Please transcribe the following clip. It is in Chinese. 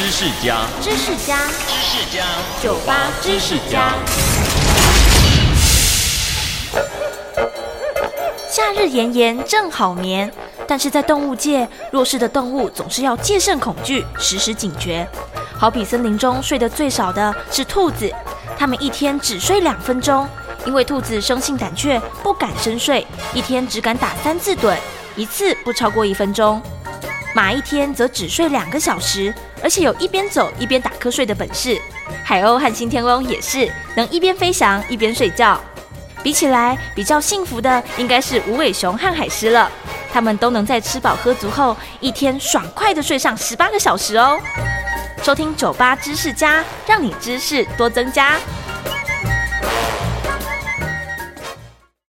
知识家，知识家，知识家，酒吧知识家。夏日炎炎正好眠，但是在动物界，弱势的动物总是要戒慎恐惧，时时警觉。好比森林中睡得最少的是兔子，它们一天只睡两分钟，因为兔子生性胆怯，不敢深睡，一天只敢打三次盹，一次不超过一分钟。马一天则只睡两个小时，而且有一边走一边打瞌睡的本事。海鸥和新天翁也是能一边飞翔一边睡觉。比起来，比较幸福的应该是无尾熊和海狮了，它们都能在吃饱喝足后，一天爽快地睡上十八个小时哦。收听酒吧知识家，让你知识多增加。